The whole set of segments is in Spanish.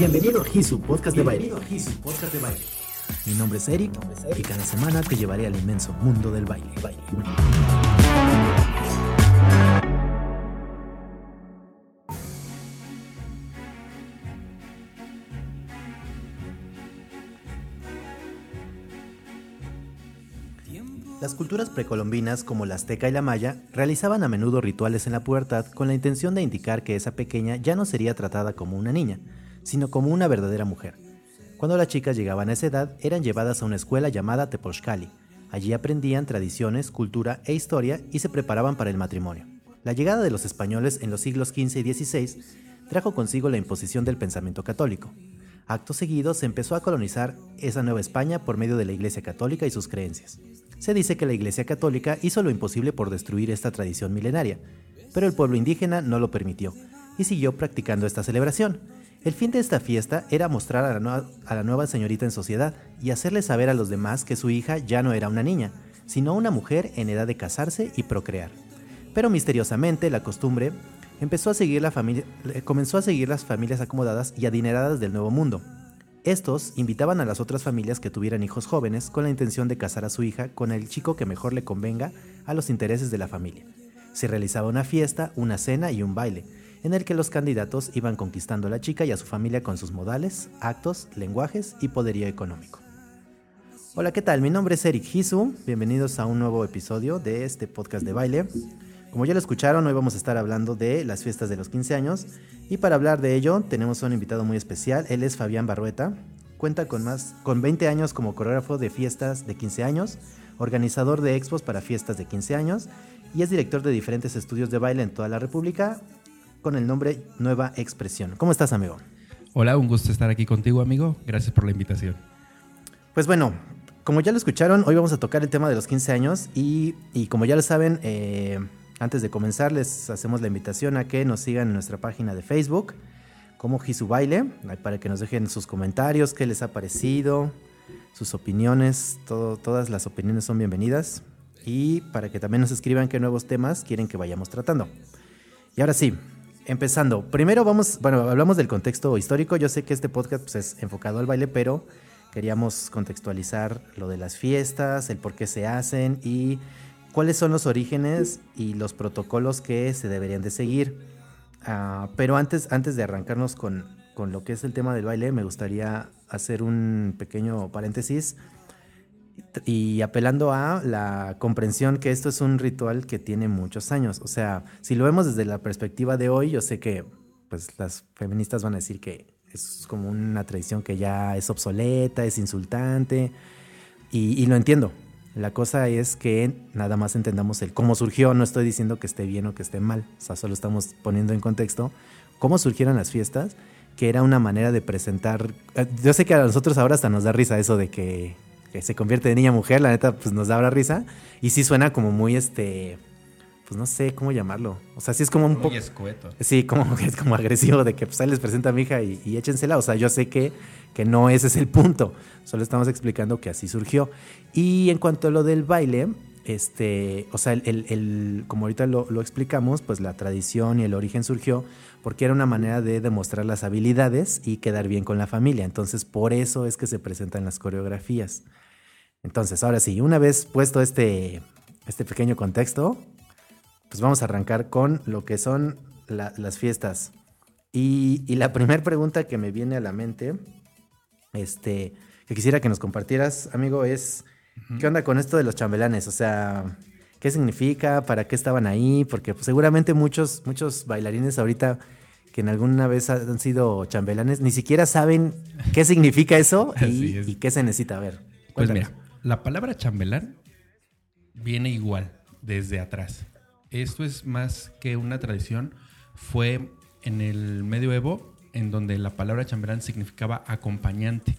Bienvenido a Hisu Podcast de Baile. Podcast de Baile. Mi nombre es Eric y cada semana te llevaré al inmenso mundo del baile. Las culturas precolombinas como la azteca y la maya realizaban a menudo rituales en la pubertad con la intención de indicar que esa pequeña ya no sería tratada como una niña, sino como una verdadera mujer. Cuando las chicas llegaban a esa edad, eran llevadas a una escuela llamada Tepozcali. Allí aprendían tradiciones, cultura e historia y se preparaban para el matrimonio. La llegada de los españoles en los siglos XV y XVI trajo consigo la imposición del pensamiento católico. Acto seguido se empezó a colonizar esa nueva España por medio de la Iglesia Católica y sus creencias. Se dice que la Iglesia Católica hizo lo imposible por destruir esta tradición milenaria, pero el pueblo indígena no lo permitió y siguió practicando esta celebración. El fin de esta fiesta era mostrar a la, nueva señorita en sociedad y hacerle saber a los demás que su hija ya no era una niña, sino una mujer en edad de casarse y procrear. Pero misteriosamente la costumbre empezó a seguir la familia, comenzó a seguir las familias acomodadas y adineradas del Nuevo Mundo, estos invitaban a las otras familias que tuvieran hijos jóvenes con la intención de casar a su hija con el chico que mejor le convenga a los intereses de la familia. Se realizaba una fiesta, una cena y un baile, en el que los candidatos iban conquistando a la chica y a su familia con sus modales, actos, lenguajes y poderío económico. Hola, ¿qué tal? Mi nombre es Eric Hisu. Bienvenidos a un nuevo episodio de este podcast de baile. Como ya lo escucharon, hoy vamos a estar hablando de las fiestas de los 15 años y para hablar de ello tenemos un invitado muy especial, él es Fabián Barrueta, cuenta con más con 20 años como coreógrafo de fiestas de 15 años, organizador de expos para fiestas de 15 años y es director de diferentes estudios de baile en toda la República con el nombre Nueva Expresión. ¿Cómo estás, amigo? Hola, un gusto estar aquí contigo, amigo. Gracias por la invitación. Pues bueno, como ya lo escucharon, hoy vamos a tocar el tema de los 15 años y, y como ya lo saben, eh, antes de comenzar, les hacemos la invitación a que nos sigan en nuestra página de Facebook como Jisu Baile, para que nos dejen sus comentarios, qué les ha parecido, sus opiniones, todas las opiniones son bienvenidas y para que también nos escriban qué nuevos temas quieren que vayamos tratando. Y ahora sí, empezando. Primero vamos, bueno, hablamos del contexto histórico. Yo sé que este podcast pues, es enfocado al baile, pero queríamos contextualizar lo de las fiestas, el por qué se hacen y cuáles son los orígenes y los protocolos que se deberían de seguir. Uh, pero antes, antes de arrancarnos con, con, lo que es el tema del baile, me gustaría hacer un pequeño paréntesis y apelando a la comprensión que esto es un ritual que tiene muchos años. O sea, si lo vemos desde la perspectiva de hoy, yo sé que pues, las feministas van a decir que es como una tradición que ya es obsoleta, es insultante, y, y lo entiendo. La cosa es que nada más entendamos el cómo surgió. No estoy diciendo que esté bien o que esté mal. O sea, solo estamos poniendo en contexto cómo surgieron las fiestas, que era una manera de presentar. Eh, yo sé que a nosotros ahora hasta nos da risa eso de que, que se convierte de niña a mujer. La neta, pues nos da ahora risa. Y sí suena como muy este. Pues no sé cómo llamarlo. O sea, sí es como un poco. escueto. Sí, como es como agresivo de que pues ahí les presenta a mi hija y, y échensela. O sea, yo sé que que no ese es el punto, solo estamos explicando que así surgió. Y en cuanto a lo del baile, este, o sea, el, el, como ahorita lo, lo, explicamos, pues la tradición y el origen surgió porque era una manera de demostrar las habilidades y quedar bien con la familia. Entonces, por eso es que se presentan las coreografías. Entonces, ahora sí, una vez puesto este, este pequeño contexto, pues vamos a arrancar con lo que son la, las fiestas. Y, y la primera pregunta que me viene a la mente este, que quisiera que nos compartieras, amigo, es ¿qué onda con esto de los chambelanes? O sea, ¿qué significa? ¿Para qué estaban ahí? Porque pues, seguramente muchos, muchos bailarines ahorita que en alguna vez han sido chambelanes ni siquiera saben qué significa eso y, y qué se necesita ver. Pues mira, la palabra chambelán viene igual desde atrás. Esto es más que una tradición, fue en el medioevo en donde la palabra chambelán significaba acompañante.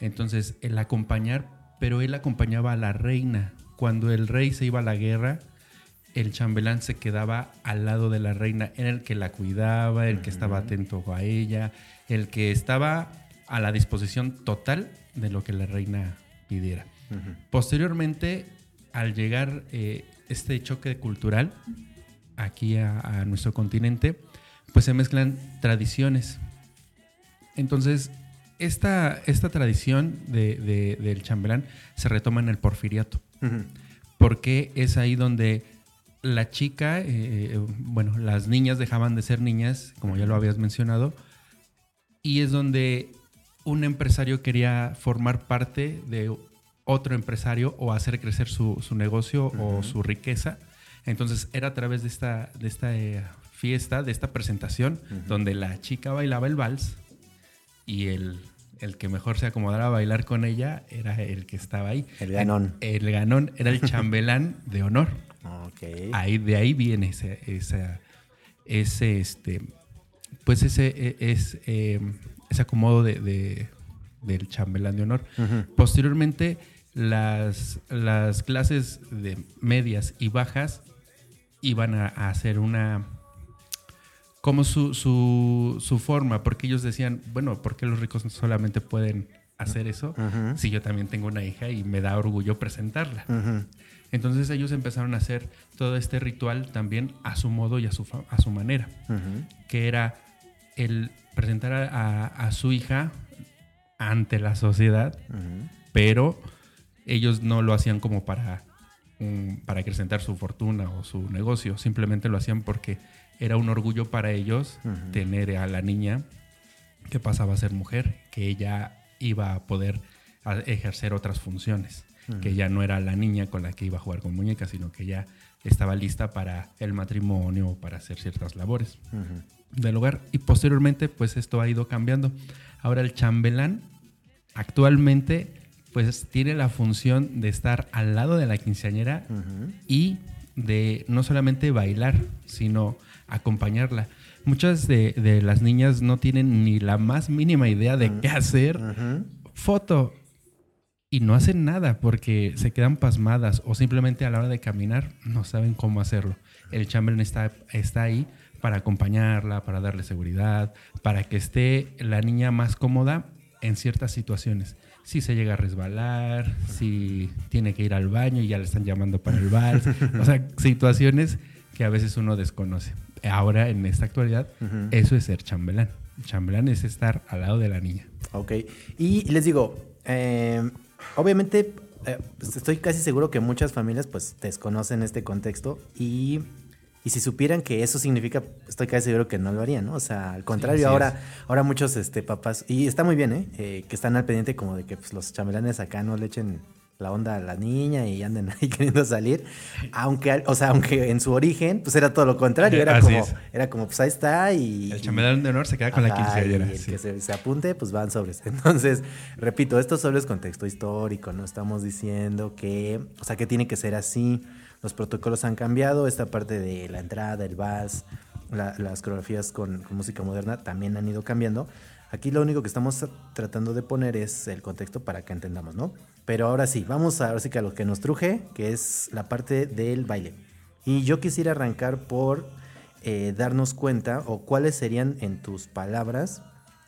Entonces, el acompañar, pero él acompañaba a la reina. Cuando el rey se iba a la guerra, el chambelán se quedaba al lado de la reina, era el que la cuidaba, el que estaba atento a ella, el que estaba a la disposición total de lo que la reina pidiera. Posteriormente, al llegar eh, este choque cultural aquí a, a nuestro continente, pues se mezclan tradiciones. Entonces, esta, esta tradición de- de- del chambelán se retoma en el porfiriato, porque es ahí donde la chica, eh, bueno, las niñas dejaban de ser niñas, como ya lo habías mencionado, y es donde un empresario quería formar parte de otro empresario o hacer crecer su, su negocio o su riqueza. Entonces era a través de esta, de esta eh, fiesta, de esta presentación, donde la chica bailaba el vals y el, el que mejor se acomodara a bailar con ella era el que estaba ahí. El ganón. El ganón era el chambelán de honor. Ok. Ahí, de ahí viene ese, ese, este, pues ese, e- es, eh, ese acomodo de, de- del chambelán de honor. Posteriormente, las, las clases de medias y bajas iban a, a hacer una como su, su, su forma, porque ellos decían, bueno, ¿por qué los ricos solamente pueden hacer eso? Si yo también tengo una hija y me da orgullo presentarla. Entonces ellos empezaron a hacer todo este ritual también a su modo y a su, a su manera, que era el presentar a, a- a su hija ante la sociedad, pero ellos no lo hacían como para, um, para acrecentar su fortuna o su negocio, simplemente lo hacían porque era un orgullo para ellos tener a la niña que pasaba a ser mujer, que ella iba a poder ejercer otras funciones, que ya no era la niña con la que iba a jugar con muñecas, sino que ya estaba lista para el matrimonio o para hacer ciertas labores. Del hogar. Y posteriormente, pues esto ha ido cambiando. Ahora el chambelán actualmente, pues tiene la función de estar al lado de la quinceañera y de no solamente bailar, sino acompañarla. Muchas de, de las niñas no tienen ni la más mínima idea de qué hacer. Foto. Y no hacen nada porque se quedan pasmadas o simplemente a la hora de caminar no saben cómo hacerlo. El chambelán está, está ahí para acompañarla, para darle seguridad, para que esté la niña más cómoda en ciertas situaciones. Si se llega a resbalar, si tiene que ir al baño y ya le están llamando para el vals. o sea, situaciones que a veces uno desconoce. Ahora, en esta actualidad, Ujú. eso es ser chambelán. Chambelán es estar al lado de la niña. Ok. Y les digo, eh, obviamente, eh, estoy casi seguro que muchas familias pues desconocen este contexto y, y si supieran que eso significa, estoy casi seguro que no lo harían, ¿no? O sea, al contrario, ahora, ahora muchos este, papás, y está muy bien, ¿eh? Eh, que están al pendiente como de que pues, los chambelanes acá no le echen la onda a la niña y anden ahí queriendo salir, aunque, o sea, aunque en su origen, pues era todo lo contrario, era Así como, es. era como, pues ahí está y... El chambelán de honor se queda con la quinceañera. y el sí. que se, se apunte, pues van sobres. Entonces, repito, esto solo es contexto histórico, no estamos diciendo que, o sea, que tiene que ser así. Los protocolos han cambiado, esta parte de la entrada, el vals, la- las coreografías con, música moderna también han ido cambiando. Aquí lo único que estamos tratando de poner es el contexto para que entendamos, ¿no? Pero ahora sí, vamos a, ahora sí que a lo que nos truje, que es la parte del baile. Y yo quisiera arrancar por eh, darnos cuenta o cuáles serían, en tus palabras,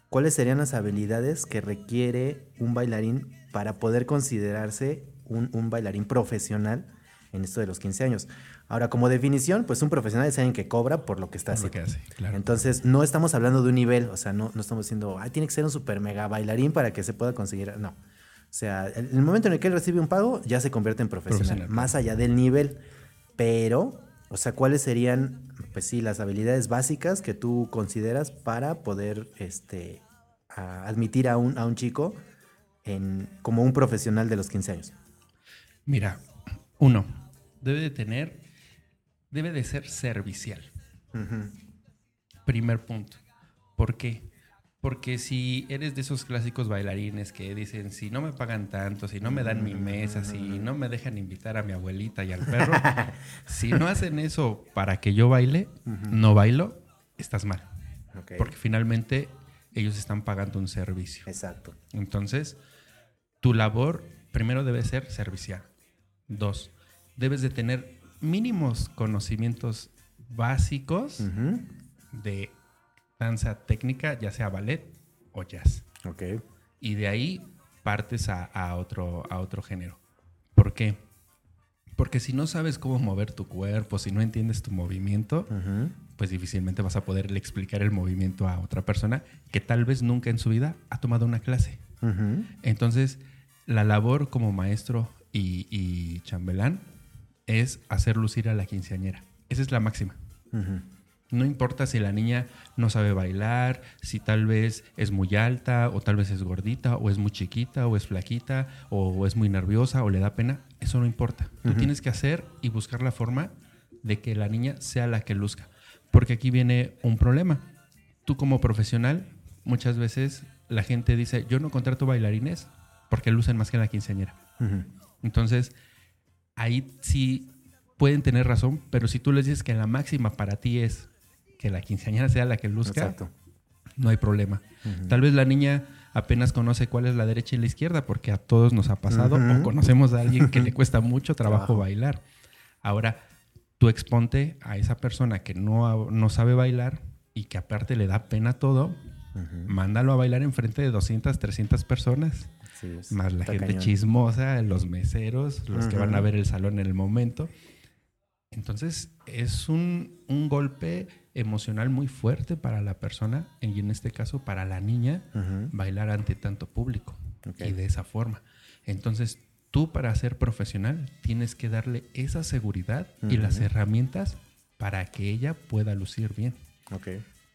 cuáles serían las habilidades que requiere un bailarín para poder considerarse un bailarín profesional en esto de los 15 años. Ahora, como definición, pues un profesional es alguien que cobra por lo que está haciendo. que hace, claro. Entonces, no estamos hablando de un nivel, o sea, no, no estamos diciendo, ah, tiene que ser un super mega bailarín para que se pueda conseguir. No. O sea, el, el momento en el que él recibe un pago, ya se convierte en profesional, Profesional, más allá del nivel. Pero, o sea, ¿cuáles serían, pues sí, las habilidades básicas que tú consideras para poder este, a- admitir a un, a un chico en, como un profesional de los 15 años? Mira, uno, debe de tener, debe de ser servicial. Primer punto. ¿Por qué? Porque si eres de esos clásicos bailarines que dicen, si no me pagan tanto, si no me dan mi mesa, si no me dejan invitar a mi abuelita y al perro, si no hacen eso para que yo baile, no bailo, estás mal. Porque finalmente ellos están pagando un servicio. Exacto. Entonces, tu labor primero debe ser servicial. Dos, debes de tener mínimos conocimientos básicos de danza técnica, ya sea ballet o jazz. Ok. Y de ahí partes a, a otro, a otro género. ¿Por qué? Porque si no sabes cómo mover tu cuerpo, si no entiendes tu movimiento, pues difícilmente vas a poderle explicar el movimiento a otra persona que tal vez nunca en su vida ha tomado una clase. Entonces, la labor como maestro y, chambelán es hacer lucir a la quinceañera. Esa es la máxima. No importa si la niña no sabe bailar, si tal vez es muy alta, o tal vez es gordita, o es muy chiquita, o es flaquita, o, es muy nerviosa, o le da pena. Eso no importa. Tú tienes que hacer y buscar la forma de que la niña sea la que luzca. Porque aquí viene un problema. Tú como profesional, muchas veces la gente dice, yo no contrato bailarines porque lucen más que la quinceañera. Entonces, ahí sí pueden tener razón, pero si tú les dices que la máxima para ti es que la quinceañera sea la que luzca, no hay problema. Tal vez la niña apenas conoce cuál es la derecha y la izquierda, porque a todos nos ha pasado, o conocemos a alguien que le cuesta mucho trabajo, bailar. Ahora, tú exponte a esa persona que no, no sabe bailar y que aparte le da pena todo, mándalo a bailar enfrente de 200, 300 personas. más la gente chismosa, los meseros, los que van a ver el salón en el momento. Entonces es un, golpe emocional muy fuerte para la persona y en este caso para la niña bailar ante tanto público y de esa forma. Entonces tú para ser profesional tienes que darle esa seguridad y las herramientas para que ella pueda lucir bien.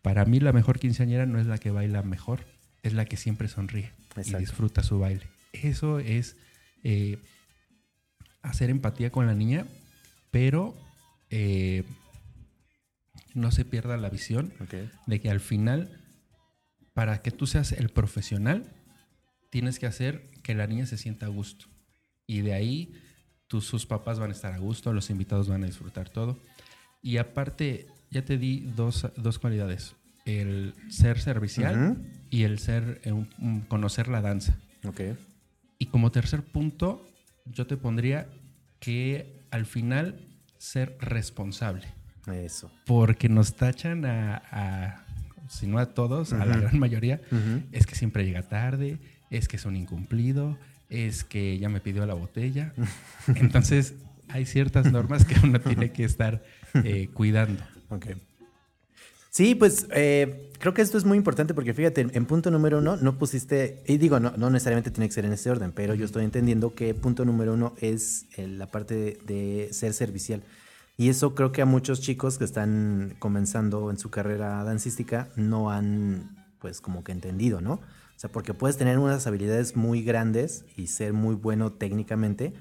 Para mí la mejor quinceañera no es la que baila mejor, es la que siempre sonríe y disfruta su baile. Eso es eh, hacer empatía con la niña, pero eh, no se pierda la visión de que al final, para que tú seas el profesional, tienes que hacer que la niña se sienta a gusto. Y de ahí sus papás van a estar a gusto, los invitados van a disfrutar todo. Y aparte, ya te di dos, cualidades. El ser servicial y el ser, eh, conocer la danza. Y como tercer punto, yo te pondría que al final ser responsable. Eso. Porque nos tachan a, si no a todos, a la gran mayoría, es que siempre llega tarde, es que es un incumplido, es que ya me pidió la botella. Entonces, hay ciertas normas que uno tiene que estar eh, cuidando. Ok. Sí, pues eh, creo que esto es muy importante porque fíjate, en punto número uno no pusiste, y digo, no, no necesariamente tiene que ser en ese orden, pero yo estoy entendiendo que punto número uno es la parte de, ser servicial. Y eso creo que a muchos chicos que están comenzando en su carrera dancística no han, pues, como que entendido, ¿no? O sea, porque puedes tener unas habilidades muy grandes y ser muy bueno técnicamente,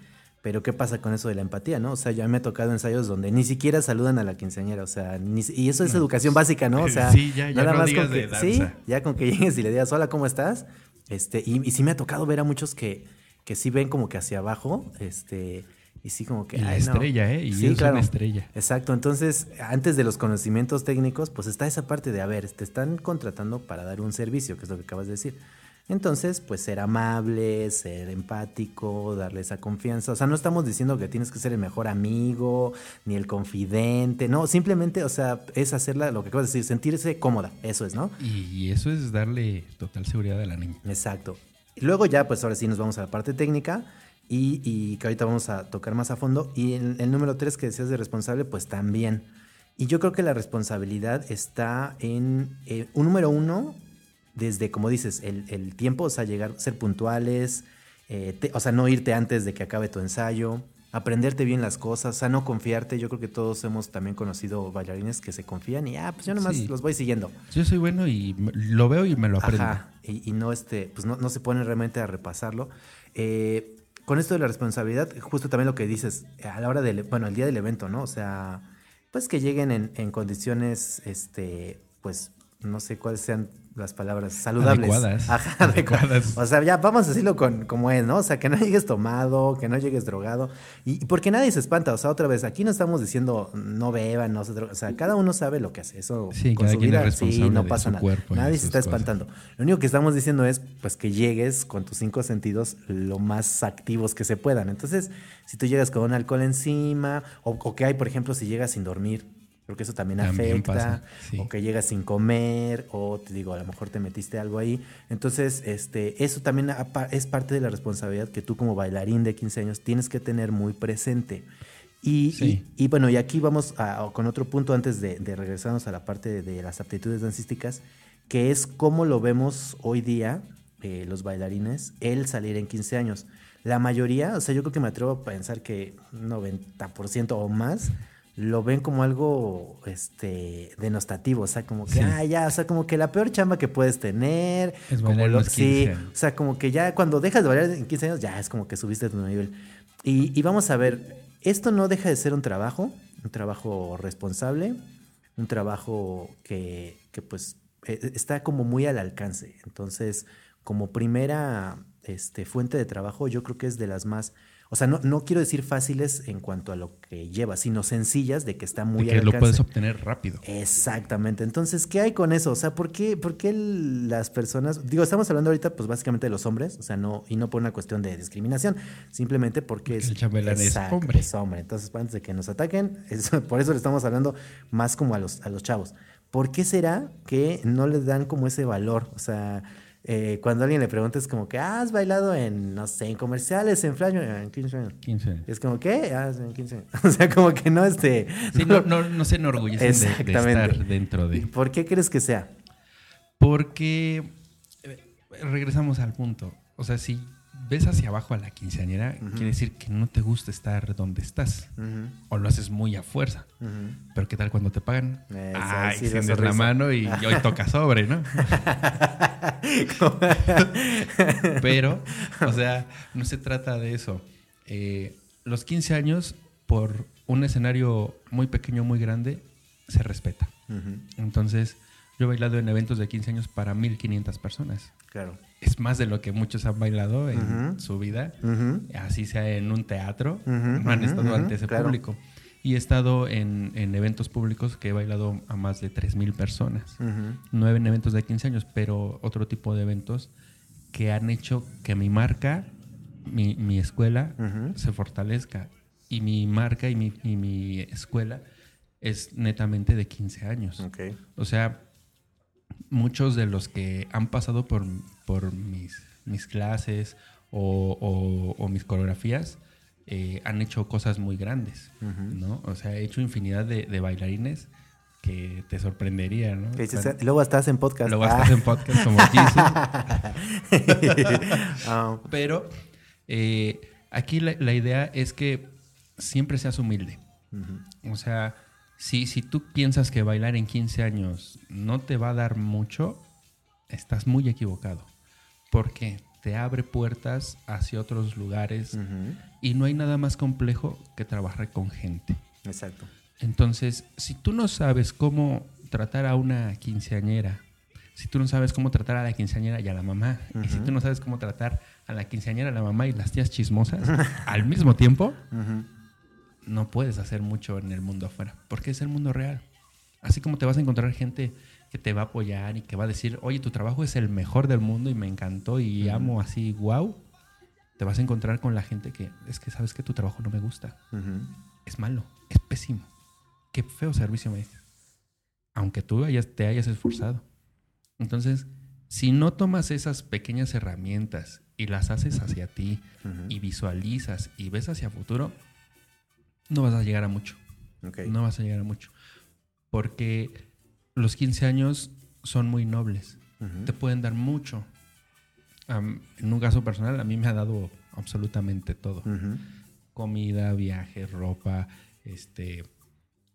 pero ¿qué pasa con eso de la empatía, no? O sea, ya me ha tocado ensayos donde ni siquiera saludan a la quinceañera, o sea, y eso es educación básica, ¿no? O sea, sí, ya, ya nada más con que, sí, ya con que llegues y le digas, hola, ¿cómo estás? Este, y, sí me ha tocado ver a muchos que, que sí ven como que hacia abajo, este, y sí como que... Y la estrella, ¿eh? Y sí, es una estrella. Exacto, entonces, antes de los conocimientos técnicos, pues está esa parte de, a ver, te están contratando para dar un servicio, que es lo que acabas de decir. Entonces, pues ser amable, ser empático, darle esa confianza. O sea, no estamos diciendo que tienes que ser el mejor amigo, ni el confidente, no, simplemente, o sea, es hacerla, lo que acabas de decir, sentirse cómoda, eso es, ¿no? Y eso es darle total seguridad a la niña. Exacto. Luego ya, pues ahora sí nos vamos a la parte técnica y, que ahorita vamos a tocar más a fondo. Y el, el número tres que decías de responsable, pues también. Y yo creo que la responsabilidad está en, eh, un número uno, desde, como dices, el, tiempo, o sea, llegar, ser puntuales, eh, o sea, no irte antes de que acabe tu ensayo, aprenderte bien las cosas, o sea, no confiarte. Yo creo que todos hemos también conocido bailarines que se confían y, ah, pues yo nomás los voy siguiendo. Yo soy bueno y lo veo y me lo aprendo. Ajá, y, no, este, pues no, no, se ponen realmente a repasarlo. Eh, con esto de la responsabilidad, justo también lo que dices, a la hora del, bueno, el día del evento, ¿no? O sea, pues que lleguen en, en condiciones, este, pues, no sé cuáles sean las palabras saludables. Adecuadas. Ajá, adecuadas. O sea, ya vamos a decirlo con, como es, ¿no? O sea, que no llegues tomado, que no llegues drogado. Y, porque nadie se espanta. O sea, otra vez, aquí no estamos diciendo no beban, no se droguen. O sea, cada uno sabe lo que hace. Eso sí, con su vida, sí, no pasa nada. Nadie se está espantando. Lo único que estamos diciendo es, pues, que llegues con tus cinco sentidos lo más activos que se puedan. Entonces, si tú llegas con un alcohol encima, o, o que hay, por ejemplo, si llegas sin dormir, Creo que eso también, afecta. O que llegas sin comer, o te digo, a lo mejor te metiste algo ahí. Entonces, este, eso también es parte de la responsabilidad que tú como bailarín de 15 años tienes que tener muy presente. Y, Sí. y- y bueno, y aquí vamos a- con otro punto antes de, de regresarnos a la parte de, de las aptitudes dancísticas, que es cómo lo vemos hoy día eh, los bailarines, el salir en 15 años. La mayoría, o sea, yo creo que me atrevo a pensar que un 90% o más lo ven como algo este denostativo, o sea, como que, Sí. ah, ya, o sea, como que la peor chamba que puedes tener, Es como lo- los 15 sí, o sea, como que ya cuando dejas de bailar en 15 años, ya es como que subiste tu nivel. Y, y vamos a ver, esto no deja de ser un trabajo, un trabajo responsable, un trabajo que, que, pues eh, está como muy al alcance. Entonces, como primera este, fuente de trabajo, yo creo que es de las más, o sea, no, no quiero decir fáciles en cuanto a lo que lleva, sino sencillas de que está muy de al que lo puedes obtener rápido. Exactamente. Entonces, ¿qué hay con eso? O sea, ¿por qué, por qué las personas, digo, estamos hablando ahorita pues básicamente de los hombres, o sea, no, y no por una cuestión de discriminación, simplemente porque es, el chambelán es hombre. es hombre. Entonces, antes de que nos ataquen, es- por eso le estamos hablando más como a los, a los chavos. ¿Por qué será que no les dan como ese valor? O sea, eh, cuando alguien le pregunta es como que, ah, has bailado en, no sé, en comerciales, en flash, en 15 años. 15 años. Es como, ¿qué? Ah, en 15 años. O sea, como que no, este... Sí, no, no, no se enorgullecen de- estar dentro de. ¿Por qué crees que sea? Porque eh, regresamos al punto. O sea, si ves hacia abajo a la quinceañera, quiere decir que no te gusta estar donde estás. O lo haces muy a fuerza. Pero ¿qué tal cuando te pagan? Eh, ah, sí, sí, la extiendes la mano y hoy toca sobre, ¿no? Pero, o sea, no se trata de eso. Eh, los 15 años, por un escenario muy pequeño, muy grande, se respeta. Entonces, yo he bailado en eventos de 15 años para 1500 personas. Claro. Es más de lo que muchos han bailado en Ujú. su vida. Ujú, Así sea en un teatro, Ujú, no han estado ante ese claro. público. Y he estado en, en eventos públicos que he bailado a más de 3000 personas. No en eventos de 15 años, pero otro tipo de eventos que han hecho que mi marca, mi, mi escuela, se fortalezca. Y mi marca y mi, y mi escuela es netamente de 15 años. Ok. O sea, muchos de los que han pasado por, por mis, mis clases o, o- o mis coreografías eh, han hecho cosas muy grandes. ¿no? O sea, he hecho infinidad de, de bailarines que te sorprendería, ¿no? Luego estás en podcast. Luego Ah. estás en podcast como. Ah, Pero eh, aquí la, la idea es que siempre seas humilde. O sea, si, si tú piensas que bailar en 15 años no te va a dar mucho, estás muy equivocado. Porque te abre puertas hacia otros lugares y no hay nada más complejo que trabajar con gente. Exacto. Entonces, si tú no sabes cómo tratar a una quinceañera, si tú no sabes cómo tratar a la quinceañera y a la mamá, y si tú no sabes cómo tratar a la quinceañera, a la mamá y las tías chismosas al mismo tiempo, no puedes hacer mucho en el mundo afuera, porque es el mundo real. Así como te vas a encontrar gente que te va a apoyar y que va a decir, oye, tu trabajo es el mejor del mundo y me encantó y amo así, wow, te vas a encontrar con la gente que es que sabes que tu trabajo no me gusta, es malo, es pésimo, qué feo servicio me diste, aunque tú hayas- te hayas esforzado. Entonces, si no tomas esas pequeñas herramientas y las haces hacia ti y visualizas y ves hacia futuro, no vas a llegar a mucho. No vas a llegar a mucho. Porque los 15 años son muy nobles. Te pueden dar mucho. Am, en un caso personal, a mí me ha dado absolutamente todo. Comida, viajes, ropa, este,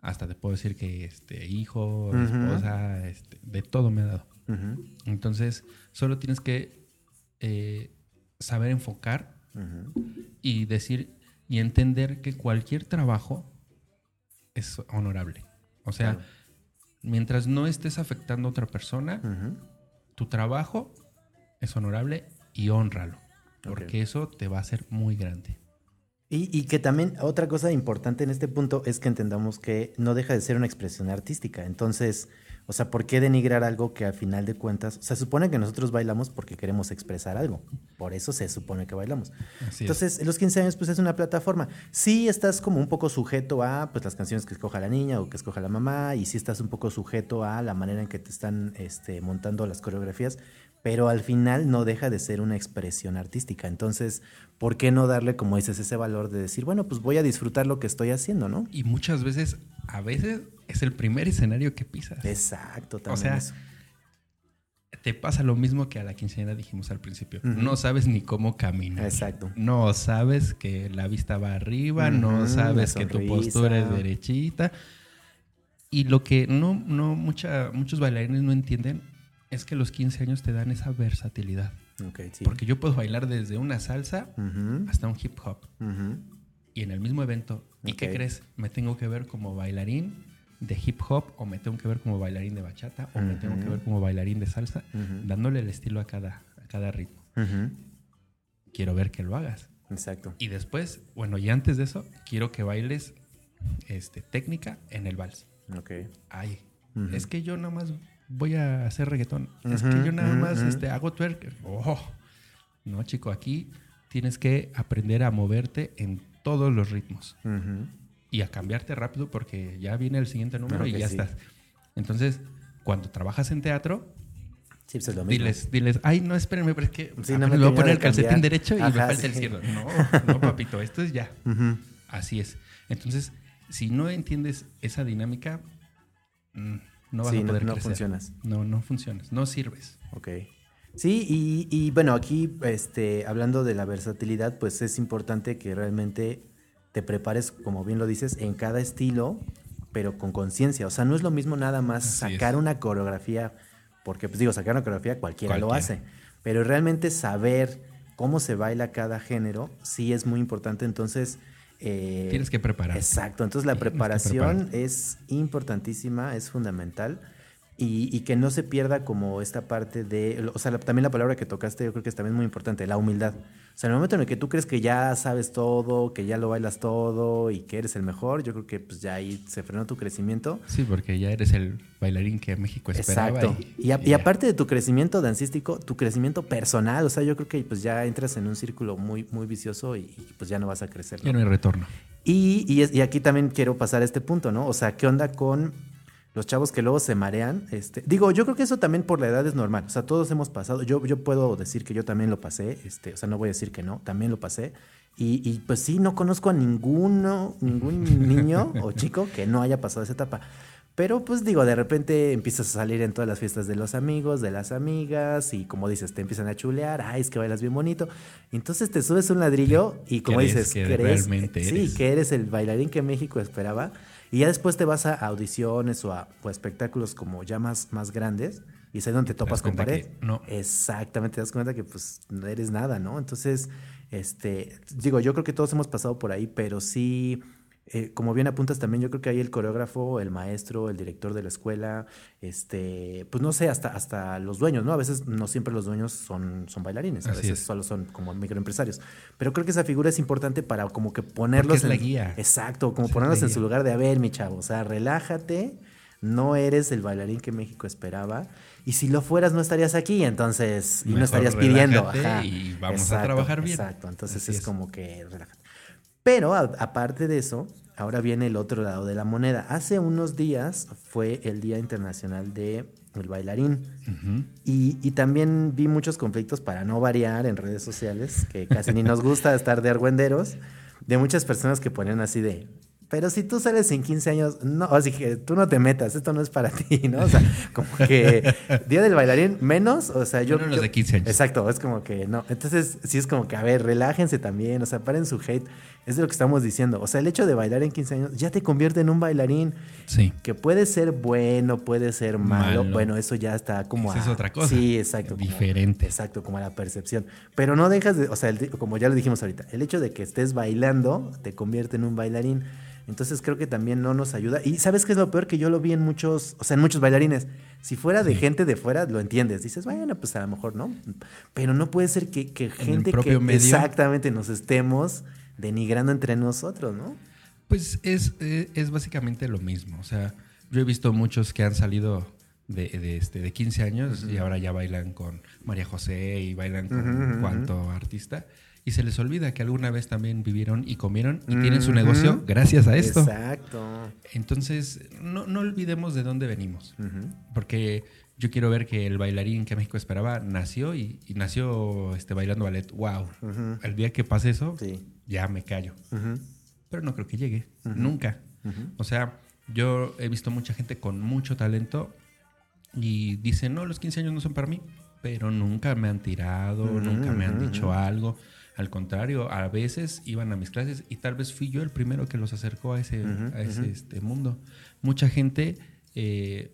hasta te puedo decir que este, hijo, esposa, este, de todo me ha dado. Entonces, solo tienes que eh, saber enfocar y decir y entender que cualquier trabajo es honorable. O sea, Claro. mientras no estés afectando a otra persona, tu trabajo es honorable y honralo. Porque eso te va a hacer muy grande. Y, y que también otra cosa importante en este punto es que entendamos que no deja de ser una expresión artística. Entonces, O sea, ¿por qué denigrar algo que al final de cuentas, se supone que nosotros bailamos porque queremos expresar algo. Por eso se supone que bailamos. Así es. Entonces, los 15 años pues es una plataforma. Sí estás como un poco sujeto a pues las canciones que escoja la niña o que escoja la mamá y sí estás un poco sujeto a la manera en que te están este, montando las coreografías, pero al final no deja de ser una expresión artística. Entonces, ¿por qué no darle, como dices, ese valor de decir, bueno, pues voy a disfrutar lo que estoy haciendo, ¿no? Y muchas veces, a veces es el primer escenario que pisas. Exacto, también o sea, eso. te pasa lo mismo que a la quinceañera dijimos al principio. No sabes ni cómo caminar. Exacto. No sabes que la vista va arriba, no sabes que tu postura es derechita. Y lo que no, no mucha, muchos bailarines no entienden es que los 15 años te dan esa versatilidad. Ok, sí. Porque yo puedo bailar desde una salsa Ujú, hasta un hip hop. ujú. Y en el mismo evento. ¿Y qué crees? Me tengo que ver como bailarín de hip hop o me tengo que ver como bailarín de bachata o me tengo que ver como bailarín de salsa, dándole el estilo a cada, a cada ritmo. Quiero ver que lo hagas. Exacto. Y después, bueno, y antes de eso, quiero que bailes este, técnica en el vals. Ok. Ay, es que yo nada más voy a hacer reggaetón. es que yo nada más este, hago twerk. Oh. No, chico, aquí tienes que aprender a moverte en todos los ritmos. Y a cambiarte rápido porque ya viene el siguiente número y ya sí. estás. Entonces, cuando trabajas en teatro, Sí, pues es lo mismo. diles, diles, ay, no, espérenme, pero es que Sí, no me me voy a poner el calcetín derecho y me Ajá, falta el izquierdo. No, no, papito, esto es ya. Así es. Entonces, si no entiendes esa dinámica, mm, no vas Sí, a no- poder no crecer. funcionas. No, no funcionas. No sirves. Ok. Sí, y, y bueno, aquí este, hablando de la versatilidad, pues es importante que realmente te prepares, como bien lo dices, en cada estilo, pero con conciencia. O sea, no es lo mismo nada más Así sacar es. una coreografía, porque pues digo, sacar una coreografía cualquiera, lo hace, pero realmente saber cómo se baila cada género, sí es muy importante. Entonces, eh, Tienes que preparar. Exacto, entonces la Tienes preparación es importantísima, es fundamental. Y, y que no se pierda como esta parte de, o sea, la- también la palabra que tocaste yo creo que es también muy importante, la humildad. O sea, en el momento en el que tú crees que ya sabes todo, que ya lo bailas todo y que eres el mejor, yo creo que pues ya ahí se frenó tu crecimiento. Sí, porque ya eres el bailarín que México esperaba. Exacto. Y, aparte de tu crecimiento dancístico, tu crecimiento personal, o sea, yo creo que pues ya entras en un círculo muy, muy vicioso y, pues ya no vas a crecer. ¿no? Ya no hay retorno. Y, y aquí también quiero pasar a este punto, ¿no? O sea, ¿qué onda con los chavos que luego se marean? Este, digo, yo creo que eso también por la edad es normal. O sea, todos hemos pasado. Yo, yo puedo decir que yo también lo pasé. Este, o sea, no voy a decir que no, también lo pasé. Y, y, pues sí, no conozco a ninguno, ningún niño o chico que no haya pasado esa etapa. Pero pues digo, de repente empiezas a salir en todas las fiestas de los amigos, de las amigas, y como dices, te empiezan a chulear, ay, es que bailas bien bonito. Entonces te subes un ladrillo y como dices, que sí, eres. que eres el bailarín que México esperaba. Y ya después te vas a audiciones o a, espectáculos como ya más, más grandes y es ahí donde te topas con pared. no. Exactamente, te das cuenta que pues no eres nada, ¿no? Entonces, este, digo, yo creo que todos hemos pasado por ahí, pero sí, eh, como bien apuntas también, yo creo que ahí el coreógrafo, el maestro, el director de la escuela, este, pues no sé, hasta, hasta los dueños, ¿no? A veces no siempre los dueños son, son bailarines, a Así veces es. solo son como microempresarios. Pero creo que esa figura es importante para como que ponerlos es la en- guía. Exacto, como ponerlos la en su lugar de, a ver, mi chavo, o sea, relájate, no eres el bailarín que México esperaba. Y si lo fueras, no estarías aquí, entonces, y no estarías pidiendo. ajá. y vamos a trabajar bien. Exacto, entonces es, es. como que relájate. Pero a- aparte de eso, ahora viene el otro lado de la moneda. Hace unos días fue el Día Internacional de el Bailarín. Ujú. Y, y también vi muchos conflictos para no variar en redes sociales, que casi ni nos gusta estar de argüenderos, de muchas personas que ponían así de, pero si tú sales en 15 años, no, así que tú no te metas, esto no es para ti, ¿no? O sea, como que Día del Bailarín menos, o sea, yo... Menos los de 15 años. Exacto, es como que no. Entonces, sí es como que, a ver, relájense también, o sea, paren su hate, es de lo que estamos diciendo. O sea, el hecho de bailar en 15 años ya te convierte en un bailarín. Sí. Que puede ser bueno, puede ser malo. Malo. Bueno, eso ya está como Esa es a- otra cosa. Sí, exacto. como- Diferente. exacto, como a la percepción. Pero no dejas de, o sea, el- como ya lo dijimos ahorita, el hecho de que estés bailando te convierte en un bailarín. Entonces creo que también no nos ayuda. Y sabes qué es lo peor que yo lo vi en muchos, o sea, en muchos bailarines. Si fuera de Sí. gente de fuera, lo entiendes. Dices, bueno, pues a lo mejor no. Pero no puede ser que, que gente que medio. exactamente nos estemos denigrando entre nosotros, ¿no? Pues es, eh, es básicamente lo mismo. O sea, yo he visto muchos que han salido de, de, este, de 15 años y ahora ya bailan con María José y bailan con cuanto artista. Y se les olvida que alguna vez también vivieron y comieron y tienen su negocio gracias a esto. Exacto. Entonces, no, no olvidemos de dónde venimos. Porque yo quiero ver que el bailarín que México esperaba nació y, y nació este, bailando ballet. ¡Wow! El día que pase eso, Sí. Ya me callo. Ujú. Pero no creo que llegue. Nunca. Ujú. O sea, yo he visto mucha gente con mucho talento y dicen, no, los 15 años no son para mí. Pero nunca me han tirado, nunca me han dicho algo. Al contrario, a veces iban a mis clases y tal vez fui yo el primero que los acercó a ese, a ese este, mundo. Mucha gente, eh,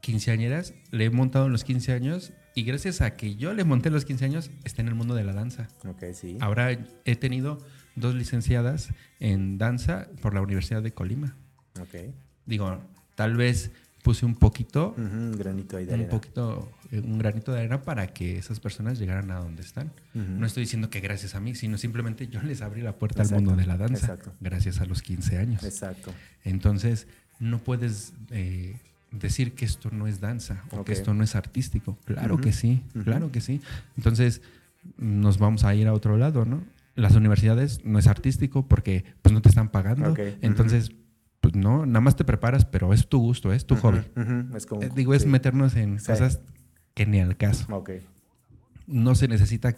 quinceañeras, le he montado en los 15 años y gracias a que yo le monté los 15 años, está en el mundo de la danza. Ok, sí. Ahora he tenido dos licenciadas en danza por la Universidad de Colima. Ok. Digo, tal vez puse un poquito, Un granito ahí de un arena. poquito, eh, un granito de arena para que esas personas llegaran a donde están. No estoy diciendo que gracias a mí, sino simplemente yo les abrí la puerta Exacto, al mundo de la danza exacto. gracias a los 15 años. Exacto. Entonces, no puedes eh, decir que esto no es danza o que esto no es artístico. Claro que sí, claro que sí. Entonces, nos vamos a ir a otro lado, ¿no? Las universidades no es artístico porque pues no te están pagando. Entonces, pues no, nada más te preparas, pero es tu gusto, es tu hobby. ujú, Es como. Eh, digo, es sí. meternos en Sí. cosas que ni al caso. Ok, No se necesita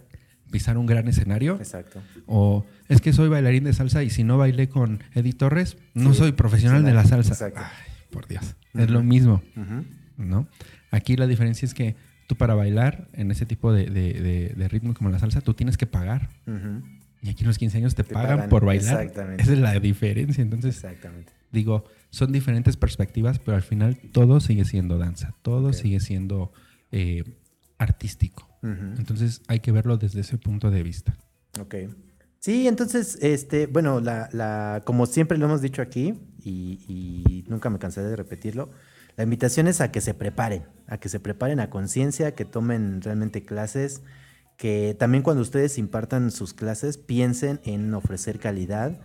pisar un gran escenario exacto. o es que soy bailarín de salsa y si no bailé con Eddie Torres, no Sí, soy profesional de la salsa. exacto. Ay, por Dios. Es lo mismo. ¿no? Aquí la diferencia es que tú para bailar en ese tipo de, de- de- de ritmo como la salsa, tú tienes que pagar. Y aquí en los 15 años te, Te pagan, pagan, por bailar. exactamente. Esa es la diferencia. Entonces, Exactamente. digo, son diferentes perspectivas, pero al final todo sigue siendo danza, todo sigue siendo eh, artístico. Entonces hay que verlo desde ese punto de vista. Ok. Sí, entonces, este, bueno, la, la, como siempre lo hemos dicho aquí, y, y nunca me cansaré de repetirlo, la invitación es a que se preparen, a que se preparen a conciencia, que tomen realmente clases, que también cuando ustedes impartan sus clases piensen en ofrecer calidad,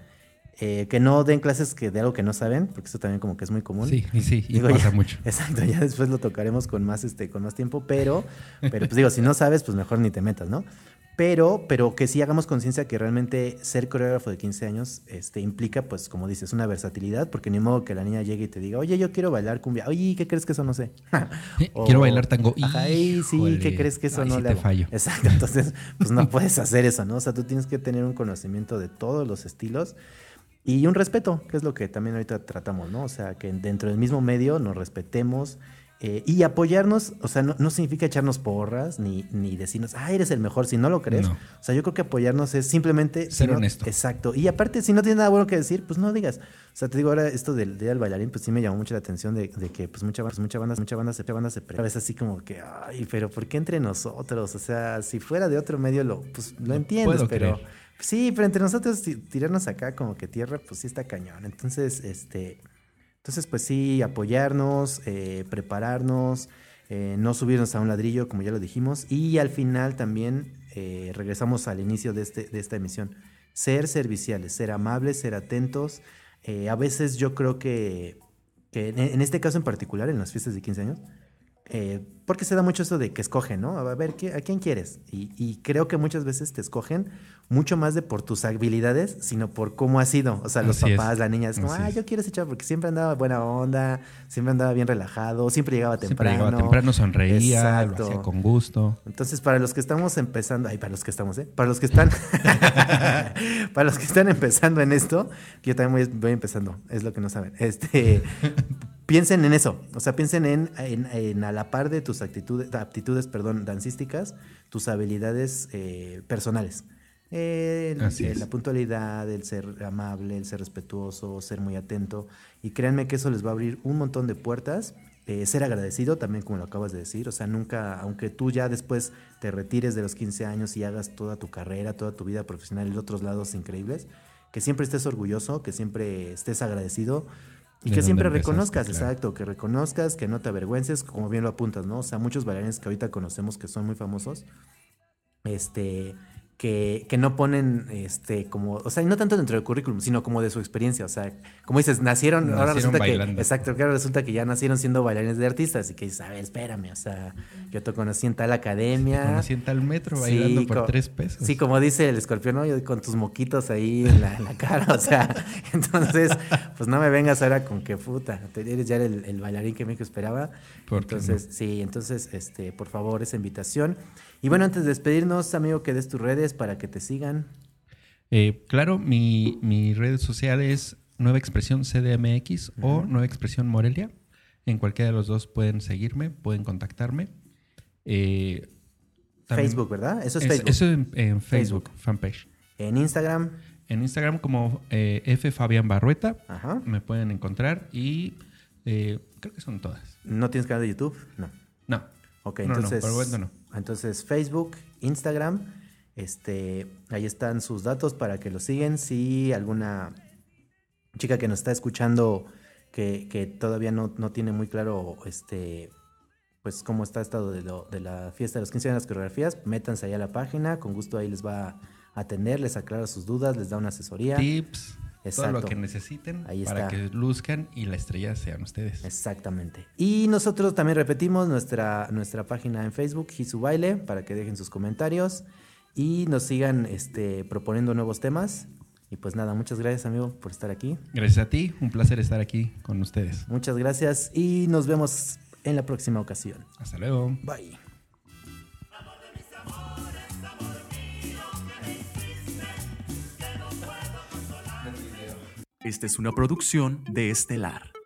eh, que no den clases que de algo que no saben, porque eso también como que es muy común. Sí, sí, y Digo, pasa ya- mucho. Exacto, ya después lo tocaremos con más, este, con más tiempo, pero, pero pues digo, si no sabes, pues mejor ni te metas, ¿no? Pero, pero que sí hagamos conciencia que realmente ser coreógrafo de 15 años este, implica, pues, como dices, una versatilidad, porque ni modo que la niña llegue y te diga, oye, yo quiero bailar cumbia. Oye, ¿qué crees que eso no sé? O- Quiero bailar tango. Ajá, "Ey, sí, ¿qué crees que eso ahí no sí le te hago?". fallo. Exacto, entonces, pues no puedes hacer eso, ¿no? O sea, tú tienes que tener un conocimiento de todos los estilos y un respeto, que es lo que también ahorita tratamos, ¿no? O sea, que dentro del mismo medio nos respetemos eh, y apoyarnos, o sea, no, no significa echarnos porras ni, ni decirnos, ah, eres el mejor, si no lo crees. No. O sea, yo creo que apoyarnos es simplemente... si Ser no- honesto. Exacto. Y aparte, si no tienes nada bueno que decir, pues no digas. O sea, te digo ahora esto del día del bailarín, pues sí me llamó mucho la atención de, de que pues mucha, pues, mucha banda, mucha banda se, mucha banda se a veces así como que, ay, pero ¿por qué entre nosotros? O sea, si fuera de otro medio, lo, pues lo entiendes, pero... creer. Sí, pero entre nosotros ti- tirarnos acá como que tierra, pues sí está cañón. Entonces, este... Entonces, pues sí, apoyarnos, eh, prepararnos, eh, no subirnos a un ladrillo, como ya lo dijimos, y al final también eh, regresamos al inicio de, este, de esta emisión. Ser serviciales, ser amables, ser atentos. A veces yo creo que, que en, en este caso en particular, en las fiestas de 15 años, eh, porque se da mucho eso de que escogen, ¿no? A ver, ¿qué- ¿a quién quieres? Y, y creo que muchas veces te escogen mucho más de por tus habilidades, sino por cómo has sido. O sea, los Así es. papás, la niña, es como, Así ah, es. yo quiero ese chavo porque siempre andaba buena onda, siempre andaba bien relajado, siempre llegaba Siempre temprano. llegaba temprano, sonreía, Exacto. lo hacía con gusto. Entonces, para los que estamos empezando, ay, para los que estamos, ¿eh? Para los que están, para los que están empezando en esto, yo también voy, voy empezando, es lo que no saben. Este, piensen en eso, o sea, piensen en, en- en a la par de tus actitudes, aptitudes, perdón, dancísticas, tus habilidades eh, personales. El- la puntualidad, el ser amable, el ser respetuoso, ser muy atento. Y créanme que eso les va a abrir un montón de puertas. Eh, ser agradecido también, como lo acabas de decir. O sea, nunca, aunque tú ya después te retires de los 15 años y hagas toda tu carrera, toda tu vida profesional en otros lados increíbles, que siempre estés orgulloso, que siempre estés agradecido y que siempre empezaste, reconozcas, claro. exacto, que reconozcas, que no te avergüences, como bien lo apuntas, ¿no? O sea, muchos bailarines que ahorita conocemos que son muy famosos, este, que, que no ponen, este, como, o sea, no tanto dentro del currículum, sino como de su experiencia. O sea, como dices, nacieron, ahora resulta bailando. que, exacto, ahora resulta que ya nacieron siendo bailarines de artistas y que dices, a ver, espérame, o sea, yo te conocí en tal academia. Conocí en tal metro Sí, bailando por tres pesos. Sí, como dice el escorpión, ¿no? Yo con tus moquitos ahí en la, en la cara, o sea, entonces, pues no me vengas ahora con que puta, te- eres ya el, el bailarín que me esperaba. ¿Por qué Entonces, sí, entonces, este, por favor, esa invitación. Y bueno, antes de despedirnos, amigo, que des tus redes para que te sigan. Eh, claro, mi, mi red social es Nueva Expresión CDMX o Nueva Expresión Morelia. En cualquiera de los dos pueden seguirme, pueden contactarme. Eh, también- Facebook, ¿verdad? Eso es, Es- Facebook. Eso en, en Facebook, fanpage. En Instagram, En Instagram como eh, F Fabián Barrueta ajá. me pueden encontrar y eh, creo que son todas. ¿No tienes canal de YouTube? No. No. Ok, No, no, entonces. por el momento no. Entonces, Facebook, Instagram, este, ahí están sus datos para que lo siguen. Si alguna chica que nos está escuchando que, que todavía no, no tiene muy claro este pues cómo está estado de, lo- de la fiesta de los 15 años de las coreografías, métanse ahí a la página, con gusto ahí les va a atender, les aclara sus dudas, les da una asesoría. Tips, todo Exacto. lo que necesiten Ahí para está. que luzcan y la estrella sean ustedes. Exactamente. Y nosotros también repetimos nuestra, nuestra página en Facebook, Hisu Baile, para que dejen sus comentarios y nos sigan este, proponiendo nuevos temas. Y pues nada, muchas gracias amigo por estar aquí. Gracias a ti, un placer estar aquí con ustedes. Muchas gracias y nos vemos en la próxima ocasión. Hasta luego. Bye. Esta es una producción de Estelar.